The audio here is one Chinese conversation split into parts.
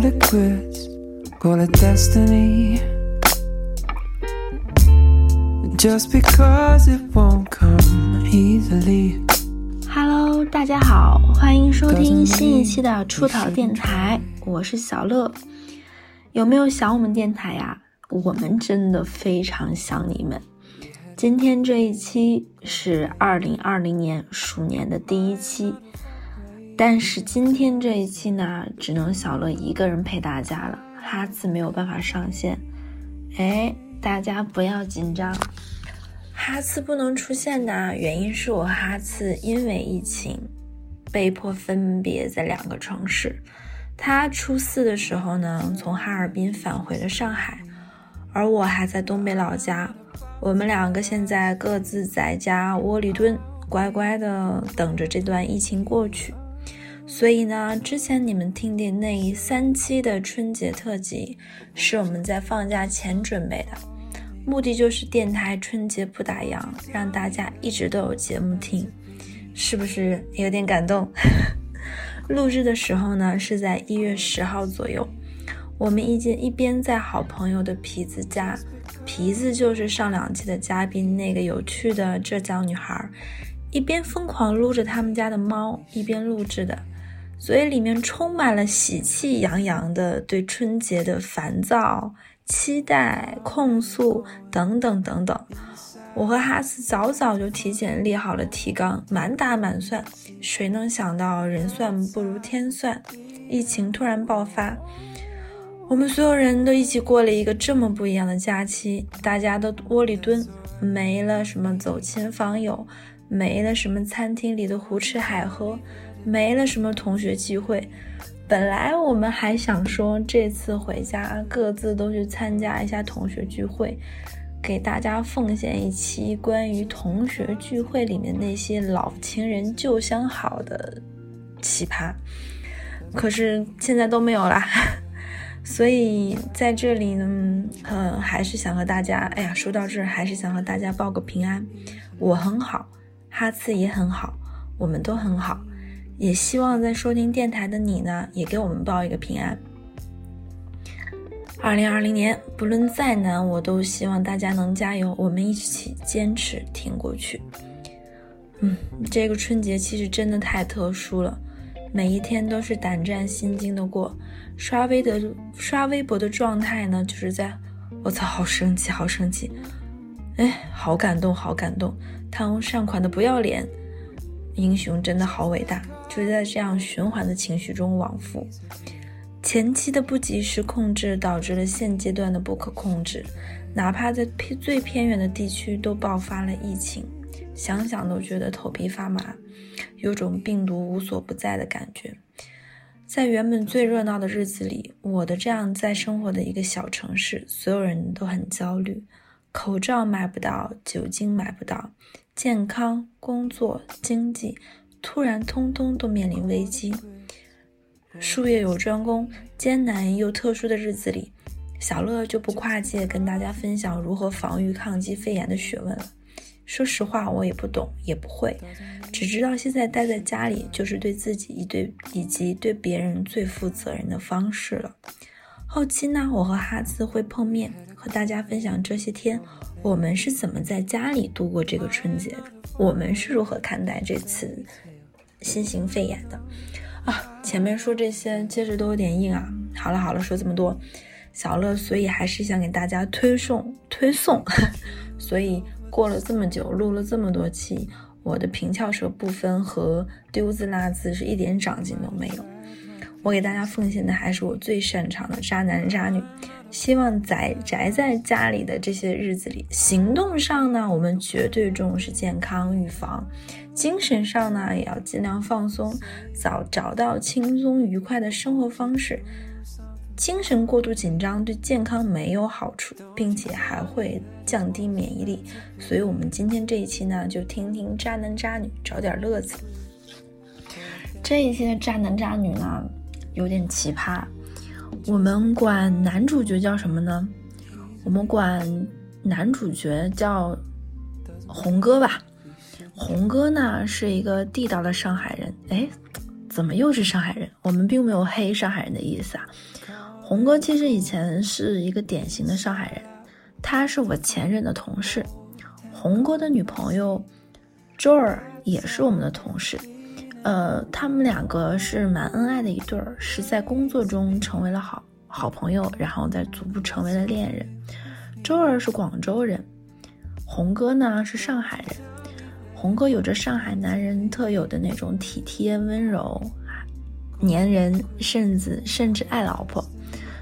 Call it quits, call it destiny. Just because it won't come easily. Hello，大家好，欢迎收听新一期的出逃电台，我是小乐。有没有想我们电台呀？我们真的非常想你们。今天这一期是二零二零年鼠年的第一期，但是今天这一期呢，只能小乐一个人陪大家了，哈次没有办法上线。哎，大家不要紧张。哈次不能出现呢，原因是我哈次因为疫情被迫分别在两个城市。他初四的时候呢，从哈尔滨返回了上海，而我还在东北老家。我们两个现在各自在家窝里蹲，乖乖的等着这段疫情过去。所以呢，之前你们听的那一三期的春节特辑，是我们在放假前准备的。目的就是电台春节不打烊，让大家一直都有节目听，是不是有点感动？录制的时候呢，是在一月十号左右，我们一间一边在好朋友的皮子家，皮子就是上两期的嘉宾那个有趣的浙江女孩，一边疯狂撸着他们家的猫，一边录制的，所以里面充满了喜气洋洋的对春节的烦躁。期待、控诉等等等等，我和哈斯早早就提前列好了提纲，满打满算。谁能想到人算不如天算，疫情突然爆发，我们所有人都一起过了一个这么不一样的假期。大家都窝里蹲，没了什么走亲访友，没了什么餐厅里的胡吃海喝，没了什么同学聚会。本来我们还想说，这次回家各自都去参加一下同学聚会，给大家奉献一期关于同学聚会里面那些老情人旧相好的奇葩。可是现在都没有啦，所以在这里呢，嗯，还是想和大家，哎呀，说到这儿，还是想和大家报个平安。我很好，哈次也很好，我们都很好。也希望在收听电台的你呢，也给我们报一个平安。二零二零年，不论再难，我都希望大家能加油，我们一起坚持挺过去。嗯，这个春节其实真的太特殊了，每一天都是胆战心惊的过。刷微的刷微博的状态呢，就是在，我操，好生气，好生气，哎，好感动，好感动，贪污善款的不要脸，英雄真的好伟大。就在这样循环的情绪中往复，前期的不及时控制导致了现阶段的不可控制，哪怕在偏最偏远的地区都爆发了疫情，想想都觉得头皮发麻，有种病毒无所不在的感觉。在原本最热闹的日子里，我的这样在生活的一个小城市，所有人都很焦虑，口罩买不到，酒精买不到，健康、工作、经济。突然，通通都面临危机。术业有专攻，艰难又特殊的日子里，小乐就不跨界跟大家分享如何防御抗击肺炎的学问了。说实话，我也不懂，也不会，只知道现在待在家里就是对自己一对以及对别人最负责任的方式了。后期呢，我和哈兹会碰面，和大家分享这些天我们是怎么在家里度过这个春节的，我们是如何看待这次。新型肺炎的啊，前面说这些接着都有点硬啊。好了好了，说这么多，小乐，所以还是想给大家推送推送。所以过了这么久，录了这么多期，我的平翘舌不分和丢字落字是一点长进都没有。我给大家奉献的还是我最擅长的渣男渣女。希望宅宅在家里的这些日子里，行动上呢，我们绝对重视健康预防；精神上呢，也要尽量放松，早找到轻松愉快的生活方式。精神过度紧张对健康没有好处，并且还会降低免疫力。所以，我们今天这一期呢，就听听渣男渣女找点乐子。这一期的渣男渣女呢，有点奇葩。我们管男主角叫什么呢？我们管男主角叫红哥吧。红哥呢是一个地道的上海人。哎，怎么又是上海人？我们并没有黑上海人的意思啊。红哥其实以前是一个典型的上海人，他是我前任的同事。红哥的女朋友周儿也是我们的同事，呃，他们两个是蛮恩爱的一对儿，是在工作中成为了好好朋友，然后再逐步成为了恋人。周儿是广州人，红哥呢是上海人。红哥有着上海男人特有的那种体贴温柔、粘人，甚至甚至爱老婆，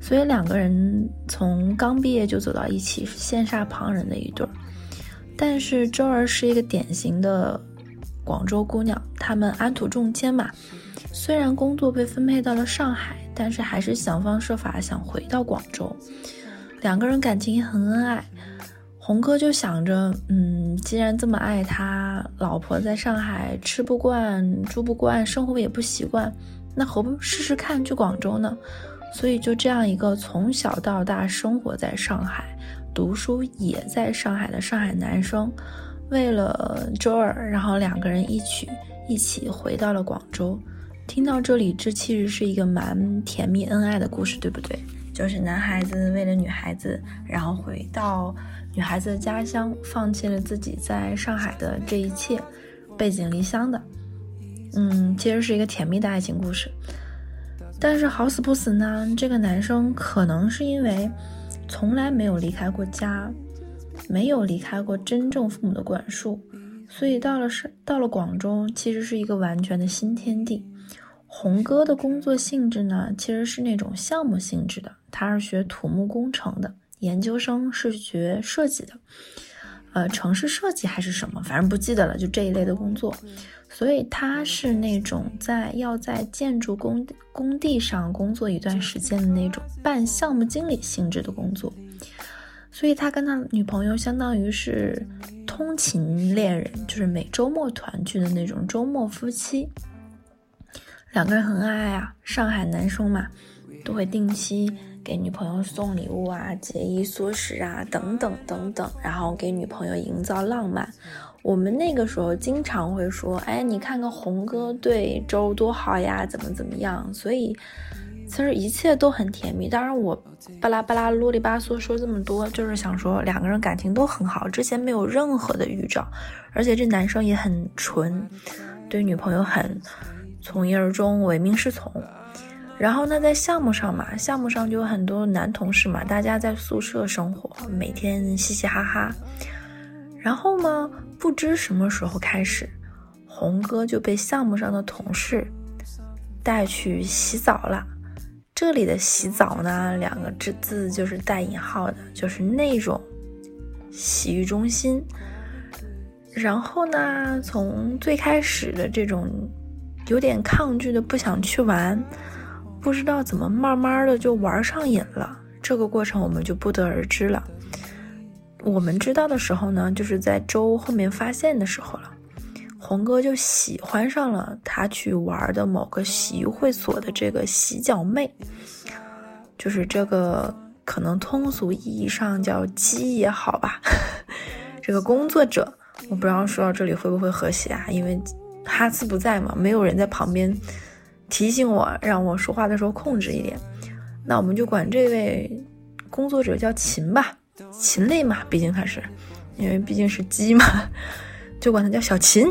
所以两个人从刚毕业就走到一起，是羡煞旁人的一对儿。但是周儿是一个典型的广州姑娘，他们安土重迁嘛，虽然工作被分配到了上海，但是还是想方设法想回到广州。两个人感情也很恩爱，红哥就想着，嗯，既然这么爱他老婆，在上海吃不惯、住不惯，生活也不习惯，那何不试试看去广州呢？所以就这样一个从小到大生活在上海、读书也在上海的上海男生，为了周儿，然后两个人一起一起回到了广州。听到这里，这其实是一个蛮甜蜜恩爱的故事，对不对？就是男孩子为了女孩子，然后回到女孩子的家乡，放弃了自己在上海的这一切，背井离乡的。嗯，其实是一个甜蜜的爱情故事。但是好死不死呢，这个男生可能是因为从来没有离开过家，没有离开过真正父母的管束，所以到了是到了广州，其实是一个完全的新天地。红哥的工作性质呢，其实是那种项目性质的。他是学土木工程的，研究生是学设计的，呃，城市设计还是什么，反正不记得了，就这一类的工作。所以他是那种在要在建筑工工地上工作一段时间的那种半项目经理性质的工作。所以他跟他女朋友相当于是通勤恋人，就是每周末团聚的那种周末夫妻。两个人很爱啊，上海男生嘛，都会定期给女朋友送礼物啊，节衣缩食啊，等等等等，然后给女朋友营造浪漫。我们那个时候经常会说，哎，你看看红哥对周多好呀，怎么怎么样。所以其实一切都很甜蜜。当然，我巴拉巴拉啰里吧嗦说这么多，就是想说两个人感情都很好，之前没有任何的预兆，而且这男生也很纯，对女朋友很。从一而终，唯命是从。然后呢，在项目上嘛，项目上就有很多男同事嘛，大家在宿舍生活，每天嘻嘻哈哈。然后呢，不知什么时候开始，红哥就被项目上的同事带去洗澡了。这里的洗澡呢，两个字字就是带引号的，就是那种洗浴中心。然后呢，从最开始的这种。有点抗拒的，不想去玩，不知道怎么慢慢的就玩上瘾了。这个过程我们就不得而知了。我们知道的时候呢，就是在周后面发现的时候了。红哥就喜欢上了他去玩的某个洗浴会所的这个洗脚妹，就是这个可能通俗意义上叫鸡也好吧，这个工作者，我不知道说到这里会不会和谐啊，因为。哈斯不在嘛，没有人在旁边提醒我，让我说话的时候控制一点。那我们就管这位工作者叫秦吧，禽类嘛，毕竟他是，因为毕竟是鸡嘛，就管他叫小秦。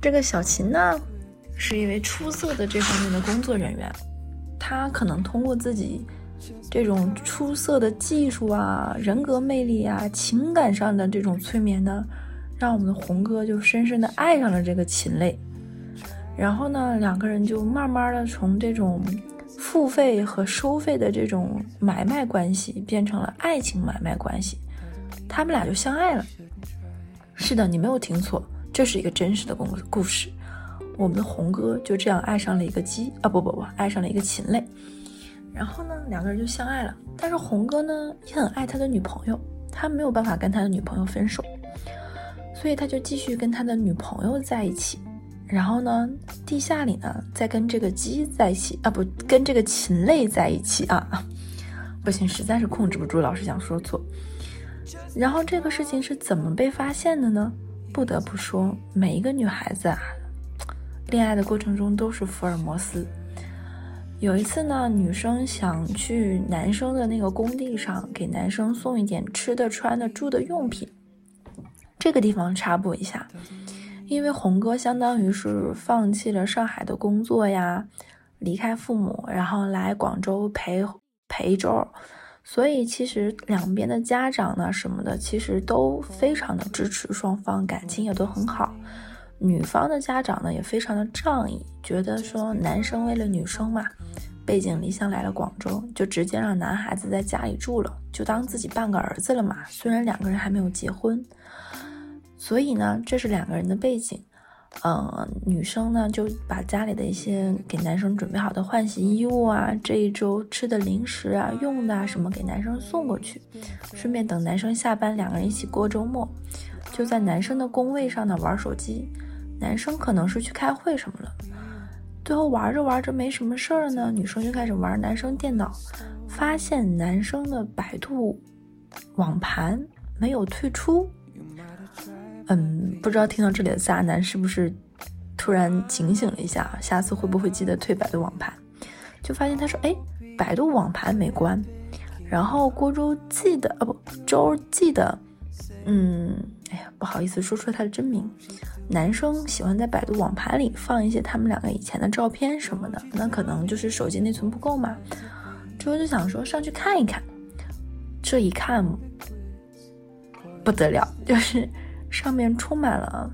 这个小秦呢，是一位出色的这方面的工作人员，他可能通过自己这种出色的技术啊、人格魅力啊、情感上的这种催眠呢。让我们的红哥就深深的爱上了这个禽类，然后呢，两个人就慢慢的从这种付费和收费的这种买卖关系变成了爱情买卖关系，他们俩就相爱了。是的，你没有听错，这是一个真实的故故事。我们的红哥就这样爱上了一个鸡啊，不不不，爱上了一个禽类。然后呢，两个人就相爱了。但是红哥呢也很爱他的女朋友，他没有办法跟他的女朋友分手。所以他就继续跟他的女朋友在一起，然后呢，地下里呢再跟这个鸡在一起啊，不跟这个禽类在一起啊，不行，实在是控制不住，老是想说错。然后这个事情是怎么被发现的呢？不得不说，每一个女孩子啊，恋爱的过程中都是福尔摩斯。有一次呢，女生想去男生的那个工地上给男生送一点吃的、穿的、住的用品。这个地方插播一下，因为红哥相当于是放弃了上海的工作呀，离开父母，然后来广州陪陪周，所以其实两边的家长呢什么的，其实都非常的支持双方，感情也都很好。女方的家长呢也非常的仗义，觉得说男生为了女生嘛，背井离乡来了广州，就直接让男孩子在家里住了，就当自己半个儿子了嘛。虽然两个人还没有结婚，所以呢，这是两个人的背景。嗯，女生呢就把家里的一些给男生准备好的换洗衣物啊，这一周吃的零食啊、用的啊什么给男生送过去，顺便等男生下班，两个人一起过周末，就在男生的工位上呢玩手机。男生可能是去开会什么了，最后玩着玩着没什么事儿呢，女生就开始玩男生电脑，发现男生的百度网盘没有退出。嗯，不知道听到这里的渣男是不是突然警醒了一下，下次会不会记得退百度网盘？就发现他说，哎，百度网盘没关，然后郭周记得啊不，周记得，嗯，哎呀，不好意思说出他的真名。男生喜欢在百度网盘里放一些他们两个以前的照片什么的，那可能就是手机内存不够嘛。周就想说上去看一看，这一看不得了，就是上面充满了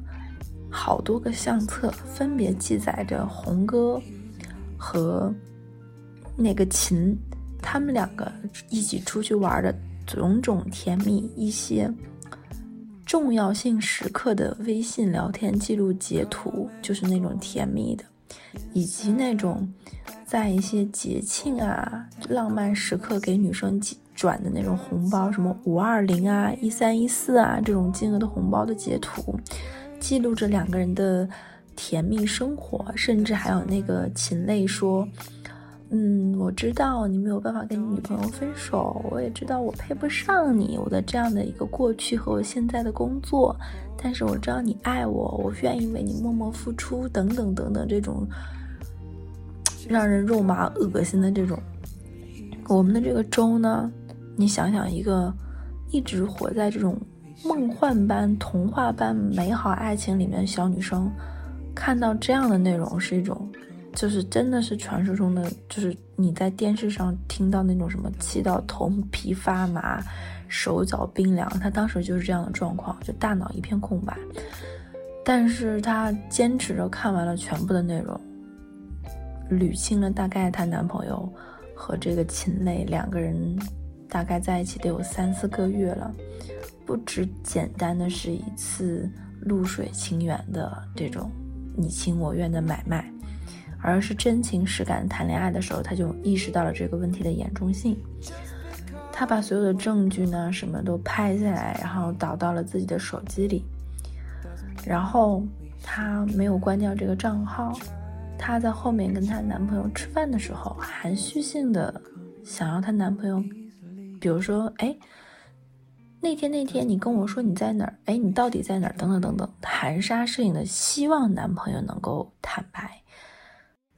好多个相册，分别记载着红哥和那个秦他们两个一起出去玩的种种甜蜜一些。重要性时刻的微信聊天记录截图，就是那种甜蜜的，以及那种在一些节庆啊、浪漫时刻给女生寄转的那种红包，什么五二零啊、一三一四啊这种金额的红包的截图，记录着两个人的甜蜜生活，甚至还有那个秦泪说。嗯，我知道你没有办法跟你女朋友分手，我也知道我配不上你，我的这样的一个过去和我现在的工作，但是我知道你爱我，我愿意为你默默付出，等等等等，这种让人肉麻恶心的这种。我们的这个周呢，你想想，一个一直活在这种梦幻般、童话般美好爱情里面的小女生，看到这样的内容是一种。就是真的是传说中的，就是你在电视上听到那种什么气到头皮发麻、手脚冰凉，她当时就是这样的状况，就大脑一片空白。但是她坚持着看完了全部的内容，捋清了大概她男朋友和这个秦磊两个人大概在一起得有三四个月了，不只简单的是一次露水情缘的这种你情我愿的买卖。而是真情实感谈恋爱的时候，他就意识到了这个问题的严重性。他把所有的证据呢，什么都拍下来，然后导到了自己的手机里。然后他没有关掉这个账号。她在后面跟她男朋友吃饭的时候，含蓄性的想要她男朋友，比如说，哎，那天那天你跟我说你在哪儿？哎，你到底在哪儿？等等等等，含沙射影的希望男朋友能够坦白。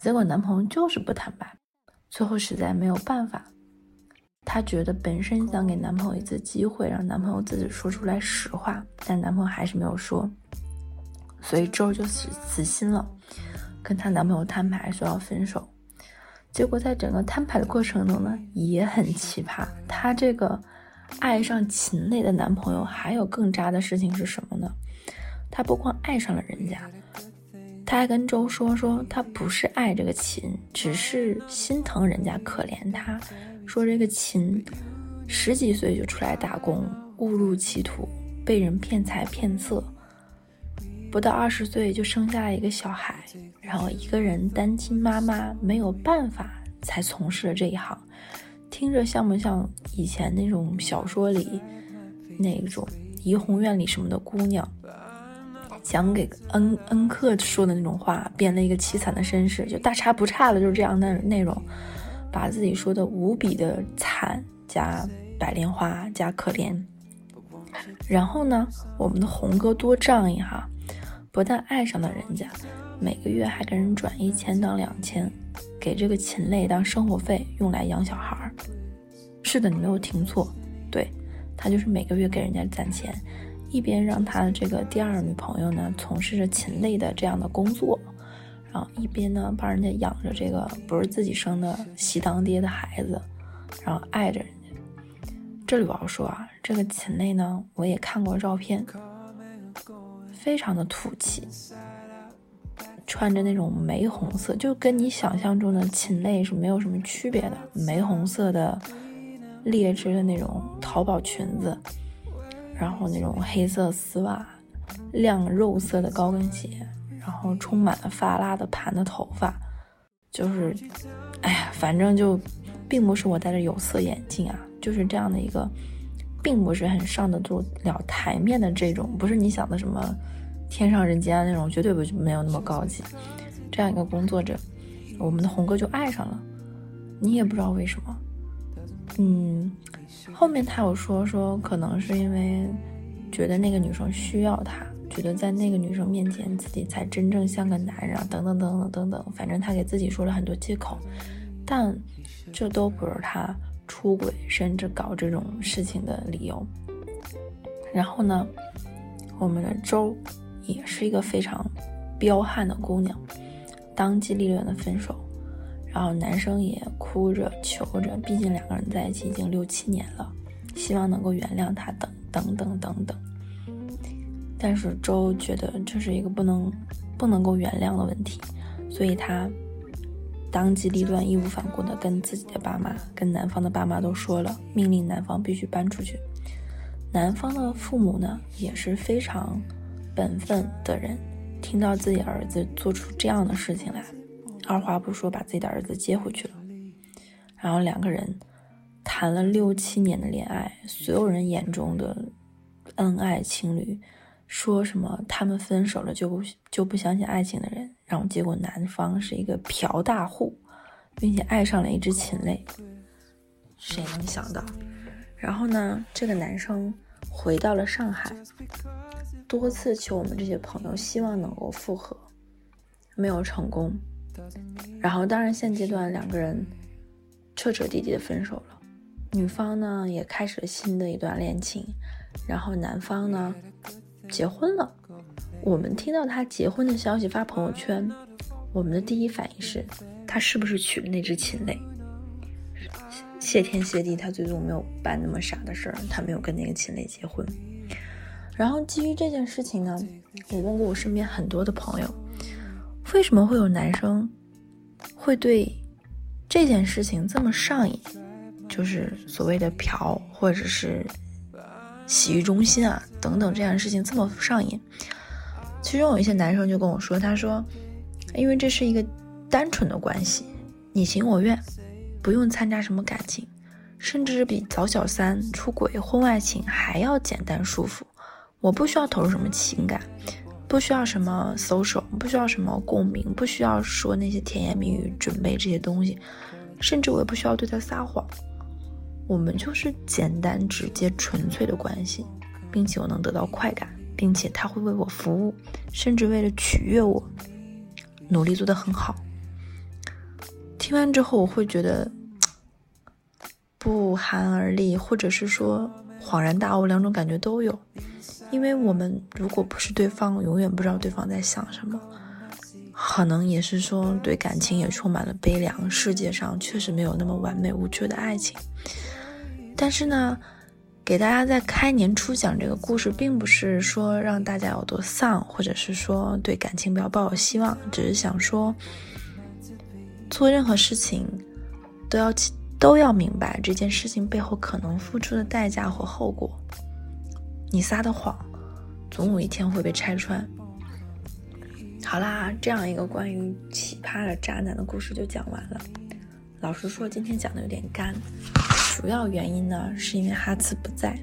结果男朋友就是不坦白，最后实在没有办法，她觉得本身想给男朋友一次机会，让男朋友自己说出来实话，但男朋友还是没有说，所以周就死死心了，跟她男朋友摊牌说要分手。结果在整个摊牌的过程中呢，也很奇葩。她这个爱上秦磊的男朋友，还有更渣的事情是什么呢？她不光爱上了人家。她还跟周说说，她不是爱这个秦，只是心疼人家可怜他。说这个秦十几岁就出来打工，误入歧途，被人骗财骗色，不到二十岁就生下了一个小孩，然后一个人单亲妈妈没有办法才从事了这一行。听着像不像以前那种小说里那种怡红院里什么的姑娘？讲给恩恩客说的那种话，编了一个凄惨的身世，就大差不差的，就是这样的内容，把自己说的无比的惨加白莲花加可怜。然后呢，我们的红哥多仗义哈，不但爱上了人家，每个月还给人转一千到两千，给这个禽类当生活费，用来养小孩儿。是的，你没有听错，对他就是每个月给人家攒钱，一边让他的这个第二女朋友呢从事着禽类的这样的工作，然后一边呢帮人家养着这个不是自己生的喜当爹的孩子，然后爱着人家。这里我要说啊，这个禽类呢，我也看过照片，非常的土气。穿着那种玫红色，就跟你想象中的禽类是没有什么区别的，玫红色的劣质的那种淘宝裙子，然后那种黑色丝袜，亮肉色的高跟鞋，然后充满了发蜡的盘的头发，就是，哎呀，反正就，并不是我戴着有色眼镜啊，就是这样的一个，并不是很上得住了台面的这种，不是你想的什么。天上人间那种绝对不没有那么高级，这样一个工作者，我们的红哥就爱上了，你也不知道为什么，嗯，后面他有说说可能是因为觉得那个女生需要他，觉得在那个女生面前自己才真正像个男人啊，等等等等等等，反正他给自己说了很多借口，但这都不是他出轨甚至搞这种事情的理由。然后呢，我们的周。也是一个非常彪悍的姑娘，当机立断的分手，然后男生也哭着求着，毕竟两个人在一起已经六七年了，希望能够原谅他，等等等等等。但是周觉得这是一个不能不能够原谅的问题，所以他当机立断、义无反顾的跟自己的爸妈、跟男方的爸妈都说了，命令男方必须搬出去。男方的父母呢也是非常。本分的人听到自己儿子做出这样的事情来，二话不说把自己的儿子接回去了。然后两个人谈了六七年的恋爱，所有人眼中的恩爱情侣，说什么他们分手了就不就不相信爱情的人，然后结果男方是一个嫖大户，并且爱上了一只禽类，谁能想到？然后呢，这个男生回到了上海。多次求我们这些朋友，希望能够复合，没有成功。然后，当然现阶段两个人彻彻底底的分手了。女方呢也开始了新的一段恋情，然后男方呢结婚了。我们听到他结婚的消息发朋友圈，我们的第一反应是他是不是娶了那只禽类？谢天谢地，他最终没有办那么傻的事儿，他没有跟那个禽类结婚。然后基于这件事情呢，我问过我身边很多的朋友，为什么会有男生会对这件事情这么上瘾？就是所谓的嫖或者是洗浴中心啊等等这样的事情这么上瘾？其中有一些男生就跟我说，他说，因为这是一个单纯的关系，你情我愿，不用参加什么感情，甚至比找小三、出轨、婚外情还要简单舒服。我不需要投入什么情感，不需要什么 social，不需要什么共鸣，不需要说那些甜言蜜语，准备这些东西，甚至我也不需要对他撒谎。我们就是简单、直接、纯粹的关系，并且我能得到快感，并且他会为我服务，甚至为了取悦我，努力做得很好。听完之后，我会觉得 不寒而栗，或者是说恍然大悟，两种感觉都有。因为我们如果不是对方，永远不知道对方在想什么，可能也是说对感情也充满了悲凉。世界上确实没有那么完美无缺的爱情。但是呢，给大家在开年初讲这个故事，并不是说让大家有多丧，或者是说对感情不要抱有希望，只是想说，做任何事情都要都要明白这件事情背后可能付出的代价和后果。你撒的谎，总有一天会被拆穿。好啦，这样一个关于奇葩的渣男的故事就讲完了。老实说，今天讲的有点干，主要原因呢是因为哈茨不在，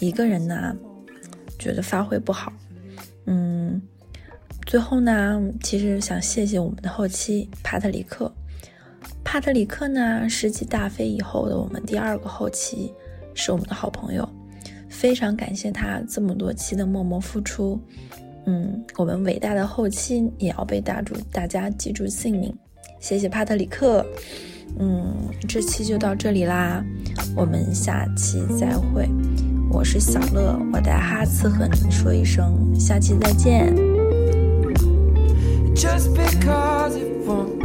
一个人呢觉得发挥不好。嗯，最后呢，其实想谢谢我们的后期帕特里克。帕特里克呢，是继大飞以后的我们第二个后期，是我们的好朋友。非常感谢他这么多期的默默付出，嗯，我们伟大的后期也要被大住大家记住姓名。谢谢帕特里克。嗯，这期就到这里啦，我们下期再会。我是小乐，我带哈次和你们说一声，下期再见。Just because it won't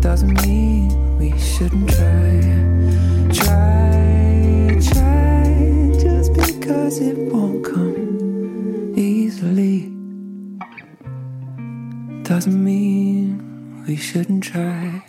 doesn't mean we shouldn't try. Try, try. Just because it won't come easily doesn't mean we shouldn't try.